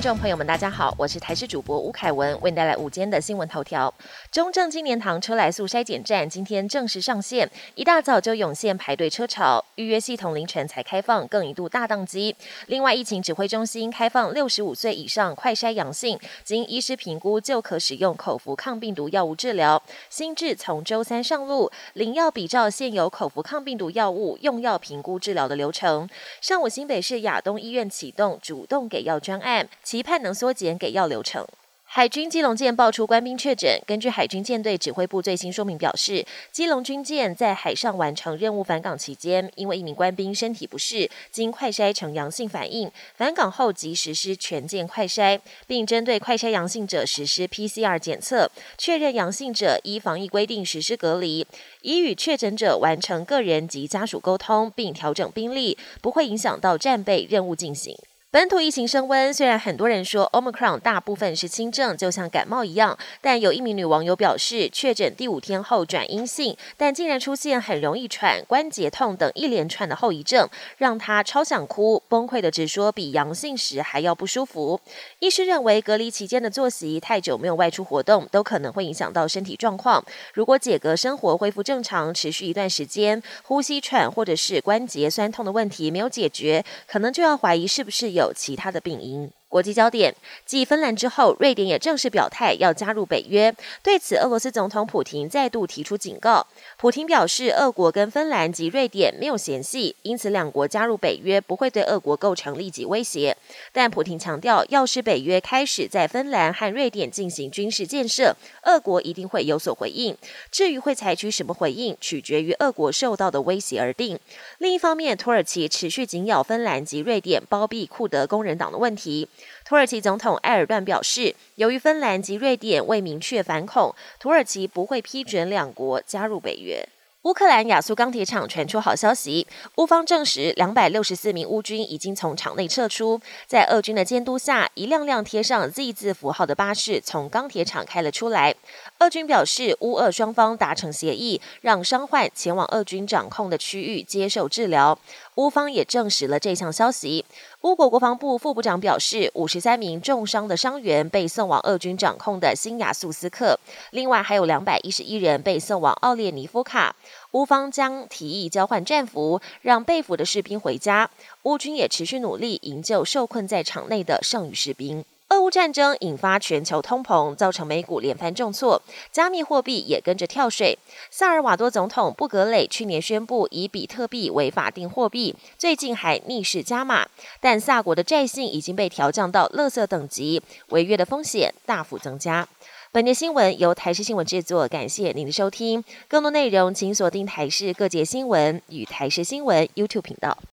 听众朋友们，大家好，我是台视主播吴凯文，为您带来午间的新闻头条。中正纪念堂车来速筛检站今天正式上线，一大早就涌现排队车潮，预约系统凌晨才开放，更一度大宕机。另外，疫情指挥中心开放六十五岁以上快筛阳性，经医师评估就可使用口服抗病毒药物治疗。新制从周三上路，领药比照现有口服抗病毒药物用药评估治疗的流程。上午新北市亚东医院启动主动给药专案，期盼能缩减给药流程。海军基隆舰爆出官兵确诊，根据海军舰队指挥部最新说明表示，基隆军舰在海上完成任务返港期间，因为一名官兵身体不适，经快筛呈阳性反应，返港后即实施全舰快筛，并针对快筛阳性者实施 PCR 检测，确认阳性者依防疫规定实施隔离，已与确诊者完成个人及家属沟通，并调整兵力，不会影响到战备任务进行。本土疫情升温，虽然很多人说 Omicron 大部分是轻症，就像感冒一样，但有一名女网友表示，确诊第五天后转阴性，但竟然出现很容易喘、关节痛等一连串的后遗症，让她超想哭，崩溃的直说比阳性时还要不舒服。医师认为，隔离期间的作息太久没有外出活动，都可能会影响到身体状况。如果解隔生活恢复正常，持续一段时间，呼吸喘或者是关节酸痛的问题没有解决，可能就要怀疑是不是有。有其他的病因。国际焦点，继芬兰之后，瑞典也正式表态要加入北约。对此，俄罗斯总统普京再度提出警告。普京表示，俄国跟芬兰及瑞典没有嫌隙，因此两国加入北约不会对俄国构成立即威胁。但普京强调，要是北约开始在芬兰和瑞典进行军事建设，俄国一定会有所回应。至于会采取什么回应，取决于俄国受到的威胁而定。另一方面，土耳其持续紧咬芬兰及瑞典包庇库德工人党的问题。土耳其总统埃尔段表示，由于芬兰及瑞典未明确反恐，土耳其不会批准两国加入北约。乌克兰亚速钢铁厂传出好消息，乌方证实两百六十四名乌军已经从厂内撤出，在俄军的监督下，一辆辆贴上 Z 字符号的巴士从钢铁厂开了出来。俄军表示，乌俄双方达成协议，让伤患前往俄军掌控的区域接受治疗。乌方也证实了这项消息。乌国国防部副部长表示，五十三名重伤的伤员被送往俄军掌控的新亚速斯克，另外还有两百一十一人被送往奥列尼夫卡。乌方将提议交换战俘，让被俘的士兵回家。乌军也持续努力营救受困在场内的剩余士兵。俄乌战争引发全球通膨，造成美股连番重挫，加密货币也跟着跳水。萨尔瓦多总统布格雷去年宣布以比特币为法定货币，最近还逆势加码，但萨国的债信已经被调降到垃圾等级，违约的风险大幅增加。本节新闻由台视新闻制作，感谢您的收听。更多内容请锁定台视各界新闻与台视新闻 YouTube 频道。